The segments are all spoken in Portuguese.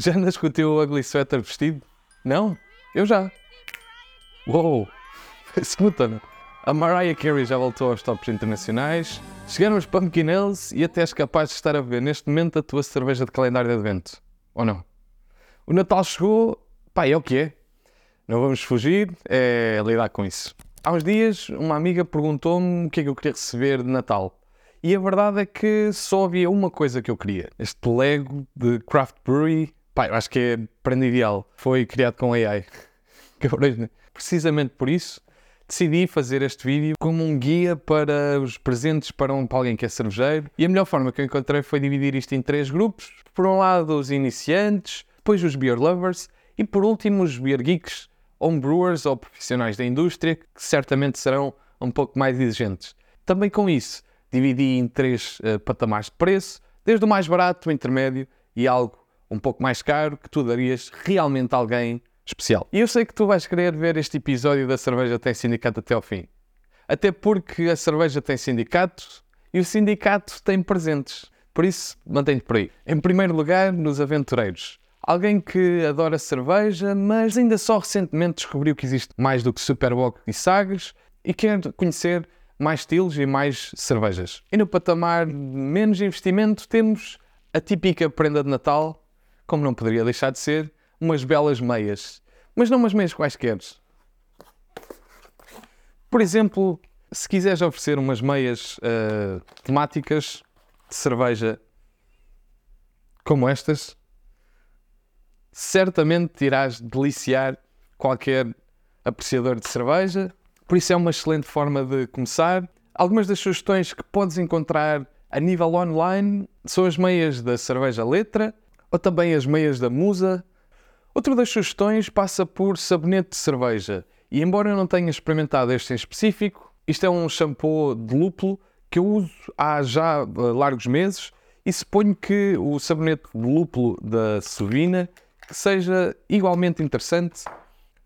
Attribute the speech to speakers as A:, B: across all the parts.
A: Já andas com o teu ugly sweater vestido? Não? Eu já. Uou! Escuta-me. A Mariah Carey já voltou aos tops internacionais, chegaram os Pumpkin e até és capaz de estar a beber neste momento a tua cerveja de calendário de advento. Ou não? O Natal chegou, pá, é o que é. Não vamos fugir, é lidar com isso. Há uns dias, uma amiga perguntou-me o que é que eu queria receber de Natal. E a verdade é que só havia uma coisa que eu queria. Este Lego de Craft Brewery, pá, eu acho que é prenda ideal. Foi criado com AI. Né? Precisamente por isso, decidi fazer este vídeo como um guia para os presentes para, um, para alguém que é cervejeiro. E a melhor forma que eu encontrei foi dividir isto em três grupos. Por um lado, os iniciantes, depois os beer lovers e por último os beer geeks, homebrewers ou profissionais da indústria que certamente serão um pouco mais exigentes. Também com isso, dividi em três uh, patamares de preço, desde o mais barato, o intermédio e algo um pouco mais caro que tu darias realmente a alguém especial. E eu sei que tu vais querer ver este episódio da Cerveja Tem Sindicato até ao fim. Até porque a cerveja tem sindicato e o sindicato tem presentes. Por isso, mantém-te por aí. Em primeiro lugar, nos aventureiros. Alguém que adora cerveja, mas ainda só recentemente descobriu que existe mais do que Superbock e Sagres e quer conhecer mais estilos e mais cervejas. E no patamar de menos investimento temos a típica prenda de Natal, como não poderia deixar de ser, umas belas meias. Mas não umas meias quaisquer. Por exemplo, se quiseres oferecer umas meias uh, temáticas de cerveja como estas, certamente irás deliciar qualquer apreciador de cerveja. Por isso é uma excelente forma de começar. Algumas das sugestões que podes encontrar a nível online são as meias da cerveja letra ou também as meias da musa Outra das sugestões passa por sabonete de cerveja. E embora eu não tenha experimentado este em específico, isto é um shampoo de lúpulo que eu uso há já eh, largos meses e suponho que o sabonete de lúpulo da Sovina seja igualmente interessante.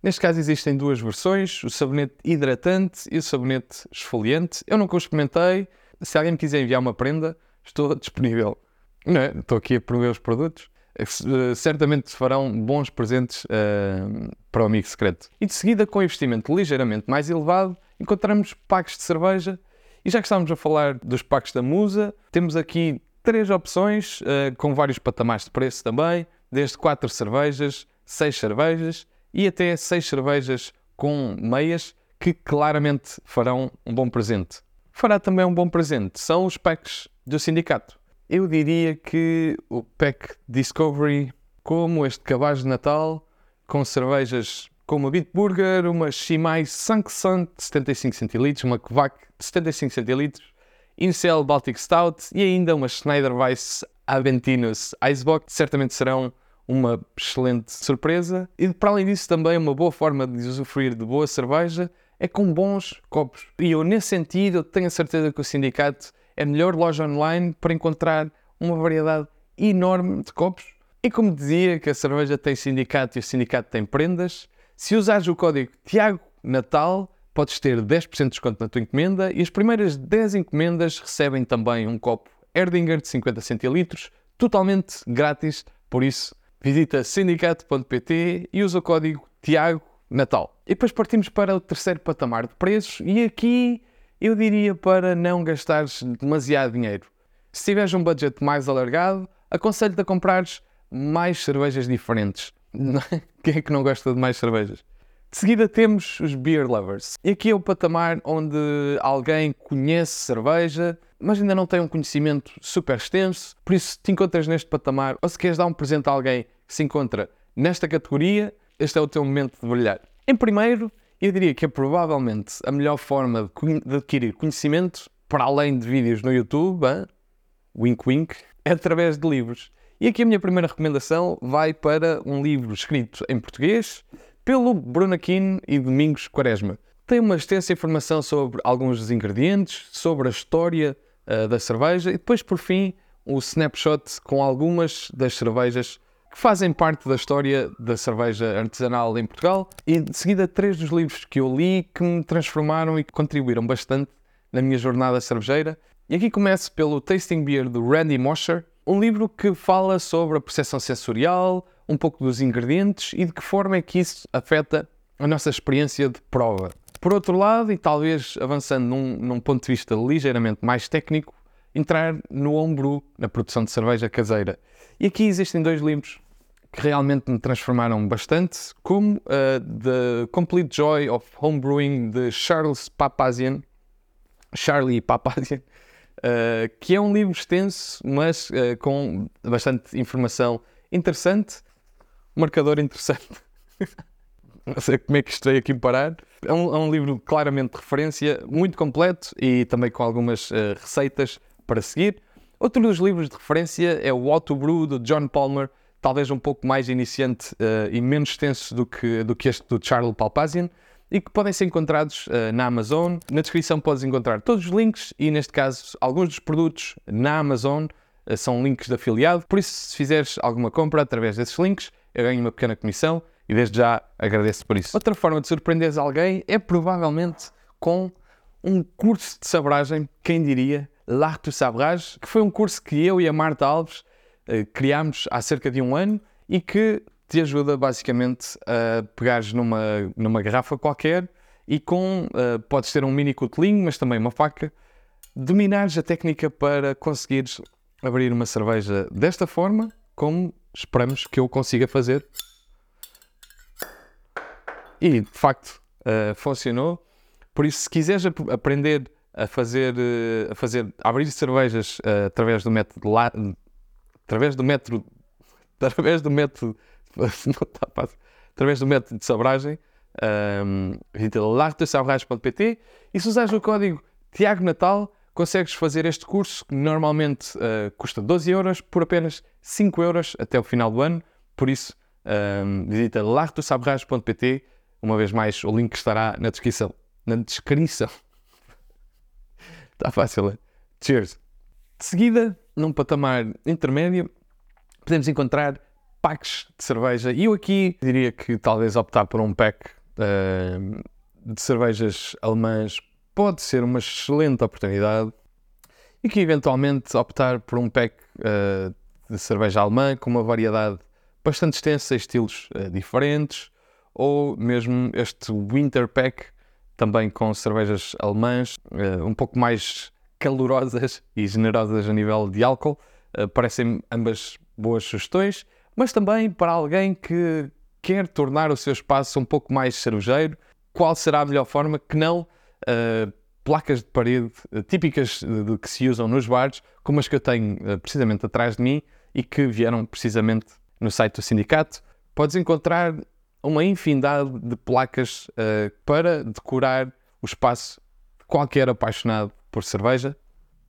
A: Neste caso existem duas versões, o sabonete hidratante e o sabonete esfoliante. Eu nunca o experimentei. Se alguém me quiser enviar uma prenda, estou disponível. Não é? Estou aqui a promover os produtos. Eh, certamente farão bons presentes uh, para o amigo secreto. E de seguida, com investimento ligeiramente mais elevado, encontramos packs de cerveja. E já que estamos a falar dos packs da Musa, temos aqui três opções uh, com vários patamares de preço também, desde quatro cervejas, seis cervejas e até seis cervejas com meias que claramente farão um bom presente. Fará também um bom presente são os packs do sindicato. Eu diria que o Pack Discovery, como este cabaz de Natal, com cervejas como a Bitburger, uma Shimai Sanksang de 75 centilitros, uma Kvak de 75 centilitros, Incel Baltic Stout e ainda uma Schneider Weiss Aventinus Icebox, certamente serão uma excelente surpresa. E para além disso, também uma boa forma de usufruir de boa cerveja é com bons copos. E eu, nesse sentido, tenho a certeza que o sindicato a melhor loja online para encontrar uma variedade enorme de copos. E como dizia que a cerveja tem sindicato e o sindicato tem prendas, se usares o código Tiago Natal, podes ter 10% de desconto na tua encomenda e as primeiras 10 encomendas recebem também um copo Erdinger de 50 centilitros, totalmente grátis. Por isso, visita sindicato.pt e usa o código Tiago Natal. E depois partimos para o terceiro patamar de preços e aqui eu diria para não gastares demasiado dinheiro. Se tiveres um budget mais alargado, aconselho-te a comprares mais cervejas diferentes. Quem é que não gosta de mais cervejas? De seguida temos os beer lovers. E aqui é o patamar onde alguém conhece cerveja, mas ainda não tem um conhecimento super extenso. Por isso, se te encontras neste patamar ou se queres dar um presente a alguém que se encontra nesta categoria, este é o teu momento de brilhar. Em primeiro, eu diria que é provavelmente a melhor forma de adquirir conhecimento, para além de vídeos no YouTube, hein? wink wink, é através de livros. E aqui a minha primeira recomendação vai para um livro escrito em português pelo Bruno Aquino e Domingos Quaresma. Tem uma extensa informação sobre alguns dos ingredientes, sobre a história uh, da cerveja e depois, por fim, o snapshot com algumas das cervejas que fazem parte da história da cerveja artesanal em Portugal e de seguida três dos livros que eu li que me transformaram e que contribuíram bastante na minha jornada cervejeira. E aqui começo pelo Tasting Beer do Randy Mosher, um livro que fala sobre a percepção sensorial, um pouco dos ingredientes e de que forma é que isso afeta a nossa experiência de prova. Por outro lado, e talvez avançando num, num ponto de vista ligeiramente mais técnico, entrar no homebrew, na produção de cerveja caseira. E aqui existem dois livros que realmente me transformaram bastante, como uh, The Complete Joy of Homebrewing de Charles Papazian, Charlie Papazian, uh, que é um livro extenso, mas uh, com bastante informação interessante, marcador interessante. Não sei como é que estou aqui parar. É um, é um, livro claramente de referência, muito completo e também com algumas receitas para seguir. Outro dos livros de referência é o Auto Brew, de John Palmer, talvez um pouco mais iniciante uh, e menos extenso do que, do que este do Charles Palpazian, e que podem ser encontrados uh, na Amazon. Na descrição podes encontrar todos os links e, neste caso, alguns dos produtos na Amazon uh, são links de afiliado. Por isso, se fizeres alguma compra através desses links, eu ganho uma pequena comissão e desde já agradeço por isso. Outra forma de surpreenderes alguém é provavelmente com um curso de sabragem, quem diria, L'Art du Sabrage, que foi um curso que eu e a Marta Alves eh, criámos há cerca de um ano e que te ajuda basicamente a pegares numa, numa garrafa qualquer e com, uh, podes ter um mini cutelinho, mas também uma faca, dominares a técnica para conseguires abrir uma cerveja desta forma, como esperamos que eu consiga fazer. E de facto uh, funcionou. Por isso, se quiseres ap aprender a fazer, uh, a fazer, a abrir cervejas uh, através do método através do método, através do método, fácil, através do método de sabragem, um, visita lartesabrage.pt e se usares o código Tiago Natal, consegues fazer este curso que normalmente uh, custa 12 euros por apenas 5 euros até o final do ano. Por isso, um, visita lartesabrage.pt. Uma vez mais, o link estará na descrição. Na descrição. Está fácil, é? Cheers. De seguida, num patamar intermédio, podemos encontrar packs de cerveja. E eu aqui diria que talvez optar por um pack uh, de cervejas alemãs pode ser uma excelente oportunidade. E que eventualmente optar por um pack uh, de cerveja alemã com uma variedade bastante extensa, estilos uh, diferentes, ou mesmo este Winter Pack, também com cervejas alemãs, um pouco mais calorosas e generosas a nível de álcool. Uh, parecem ambas boas sugestões, mas também para alguém que quer tornar o seu espaço um pouco mais cervejeiro, qual será a melhor forma que não uh, placas de parede uh, típicas de, de, que se usam nos bares, como as que eu tenho precisamente atrás de mim e que vieram precisamente no site do sindicato. Podes encontrar uma infinidade de placas para decorar o espaço de qualquer apaixonado por cerveja.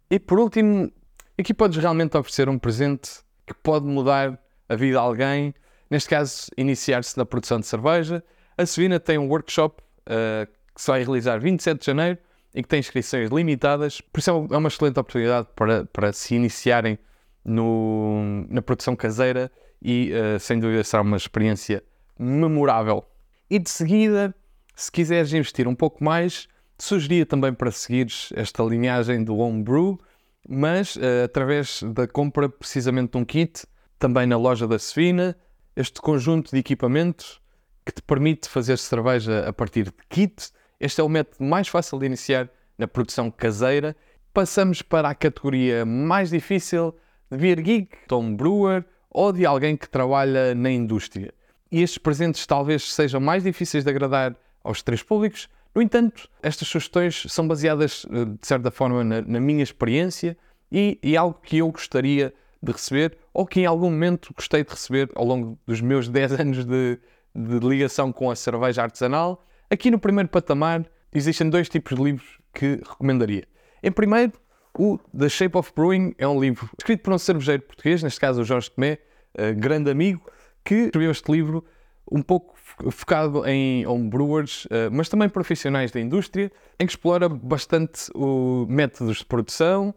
A: E por último, aqui podes realmente oferecer um presente que pode mudar a vida de alguém, neste caso, iniciar-se na produção de cerveja. A Savina tem um workshop uh, que se vai realizar 27 de janeiro e que tem inscrições limitadas, por isso é, é uma excelente oportunidade para, para se iniciarem no, na produção caseira e, uh, sem dúvida, será uma experiência memorável. E de seguida, se quiseres investir um pouco mais, Sugeria também para seguires esta linhagem do Homebrew, mas uh, através da compra precisamente de um kit, também na loja da Sefina, este conjunto de equipamentos que te permite fazer cerveja a partir de kit. Este é o método mais fácil de iniciar na produção caseira. Passamos para a categoria mais difícil de beer geek, tom brewer ou de alguém que trabalha na indústria. E estes presentes talvez sejam mais difíceis de agradar aos três públicos, no entanto, estas sugestões são baseadas, eh, de certa forma, na, na minha experiência e, e, algo que eu gostaria de receber ou que em algum momento gostei de receber ao longo dos meus 10 anos de, de ligação com a cerveja artesanal. Aqui no primeiro patamar existem dois tipos de livros que recomendaria. Em primeiro, o The Shape of Brewing é um livro escrito por um cervejeiro português, neste caso o Jorge Tomé, uh, grande amigo, que escreveu este livro um pouco focado em homebrewers, uh, mas também profissionais da indústria, em que explora bastante o métodos de produção,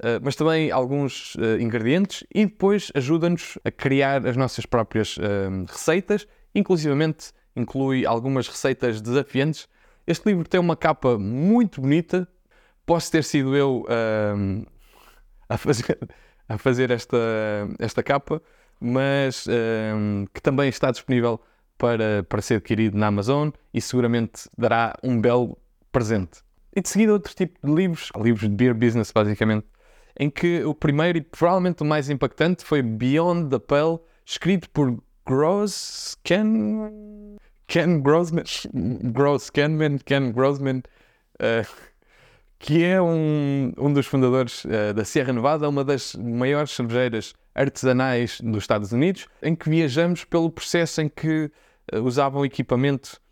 A: uh, mas também alguns uh, ingredientes e depois ajuda-nos a criar as nossas próprias receitas, inclusivamente inclui algumas receitas desafiantes. Este livro tem uma capa muito bonita, posso ter sido eu a fazer, a fazer esta, esta capa, mas um, que também está disponível para, para ser adquirido na Amazon e seguramente dará um belo presente. E de seguida outro tipo de livros, livros de beer business basicamente, em que o primeiro e provavelmente o mais impactante foi Beyond the Pale, escrito por Gross Ken Ken Grossman, Gross Kenman, Ken Grossman, uh, que é um, um dos fundadores uh, da Sierra Nevada, uma das maiores cervejeiras artesanais dos Estados Unidos, em que viajamos pelo processo em que uh, usavam equipamento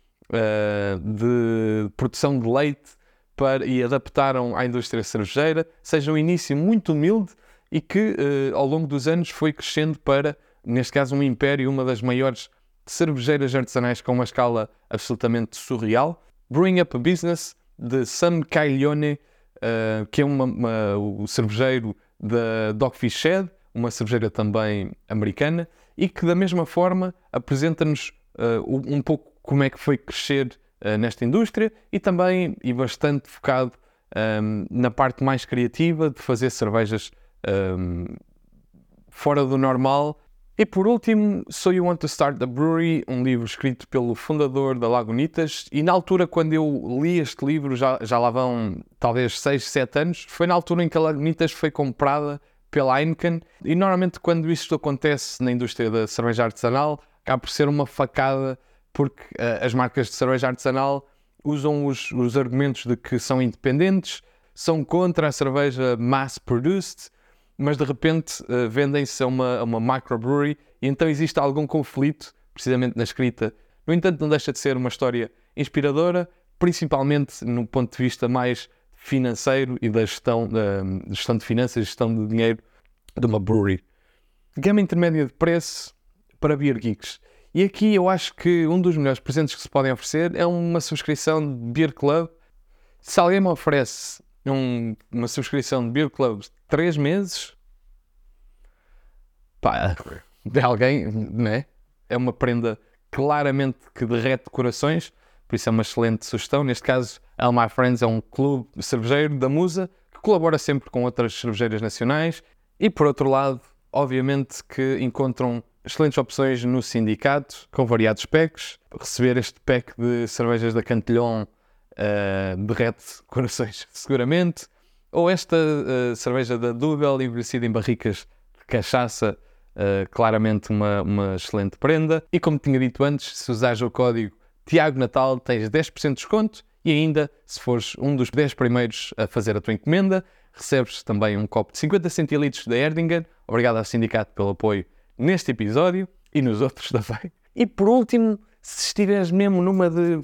A: de produção de leite para, e adaptaram à indústria cervejeira, seja um início muito humilde e que ao longo dos anos foi crescendo para, neste caso, um império, uma das maiores cervejeiras artesanais com uma escala absolutamente surreal. Brewing Up a Business, de Sam Caglione, uh, que é uma, uma, o cervejeiro da Dogfish Shed, uma cervejeira também americana, e que da mesma forma apresenta-nos uh, um pouco como é que foi crescer uh, nesta indústria e também e bastante focado um, na parte mais criativa de fazer cervejas um, fora do normal e por último, So You Want to Start the Brewery, um livro escrito pelo fundador da Lagunitas. E na altura, quando eu li este livro, já, já lá vão talvez 6, 7 anos, foi na altura em que a Lagunitas foi comprada pela Heineken. E normalmente, quando isto acontece na indústria da cerveja artesanal, acaba por ser uma facada, porque uh, as marcas de cerveja artesanal usam os, os argumentos de que são independentes, são contra a cerveja mass-produced mas de repente uh, vendem-se a uma, a uma microbrewery e então existe algum conflito, precisamente na escrita. No entanto, não deixa de ser uma história inspiradora, principalmente no ponto de vista mais financeiro e da gestão, da gestão de finanças, gestão de dinheiro de uma brewery. Gama intermédia de preço para Beer Geeks. E aqui eu acho que um dos melhores presentes que se podem oferecer é uma subscrição de Beer Club. Se alguém me oferece um, uma subscrição de Beer Club de 3 meses, pá, de alguém, né? É uma prenda claramente que derrete corações, por isso é uma excelente sugestão. Neste caso, All My Friends é um clube cervejeiro da Musa que colabora sempre com outras cervejeiras nacionais e, por outro lado, obviamente que encontram excelentes opções no sindicato, com variados packs. Receber este pack de cervejas da Cantelhon uh, derrete corações, seguramente. Ou esta uh, cerveja da Dubel, envelhecida em barricas de cachaça, uh, claramente uma, uma excelente prenda. E como tinha dito antes, se usares o código Tiago Natal, tens 10% de desconto. E ainda, se fores um dos 10 primeiros a fazer a tua encomenda, recebes também um copo de 50 centilitros da Erdinger. Obrigado ao sindicato pelo apoio neste episódio e nos outros também. E por último, se estiveres mesmo numa de.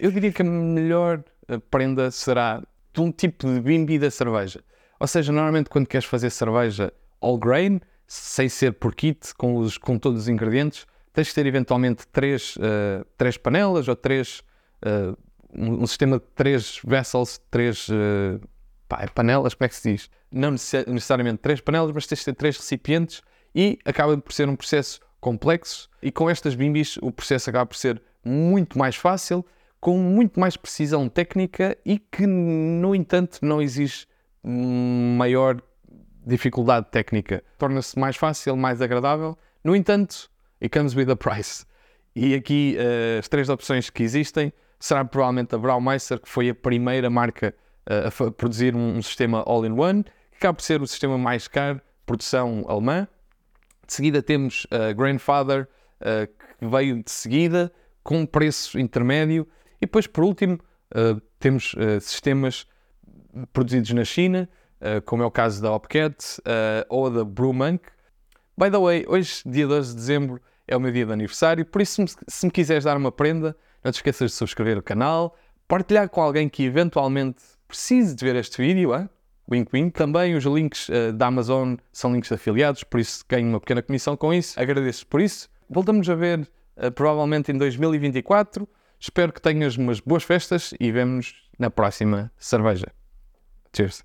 A: Eu diria que a melhor eh, prenda será de um tipo de bimbi da cerveja. Ou seja, normalmente quando queres fazer cerveja all grain, sem ser por kit, com, os, com todos os ingredientes, tens de ter eventualmente três, uh, três panelas ou três. Uh, um, um, sistema de três vessels, três uh, pá, é panelas, como é que se diz? Não necessariamente três panelas, mas tens de ter três recipientes e acaba por ser um processo complexo e com estas bimbis o processo acaba por ser muito mais fácil, com muito mais precisão técnica e que, no entanto, não exige maior dificuldade técnica. Torna-se mais fácil, mais agradável. No entanto, it comes with a price. E aqui uh, as três opções que existem será provavelmente a Braumeister, que foi a primeira marca uh, a produzir um, um sistema all-in-one, que acaba por ser o sistema mais caro, produção alemã. De seguida temos a Grandfather, uh, que veio de seguida, com um preço intermédio. E depois, por último, uh, temos uh, sistemas produzidos na China, como é o caso da Opcat ou da Brewmonk. By the way, hoje, dia 12 de dezembro, é o meu dia de aniversário, por isso, se me quiseres dar uma prenda, não te esqueças de subscrever o canal, partilhar com alguém que eventualmente precise de ver este vídeo, hein? Wink Wink. Também os links uh, da Amazon são links afiliados, por isso ganho uma pequena comissão com isso. Agradeço por isso. Voltamos a ver uh, provavelmente em 2024. Espero que tenhas umas boas festas e vemo-nos na próxima cerveja. Cheers!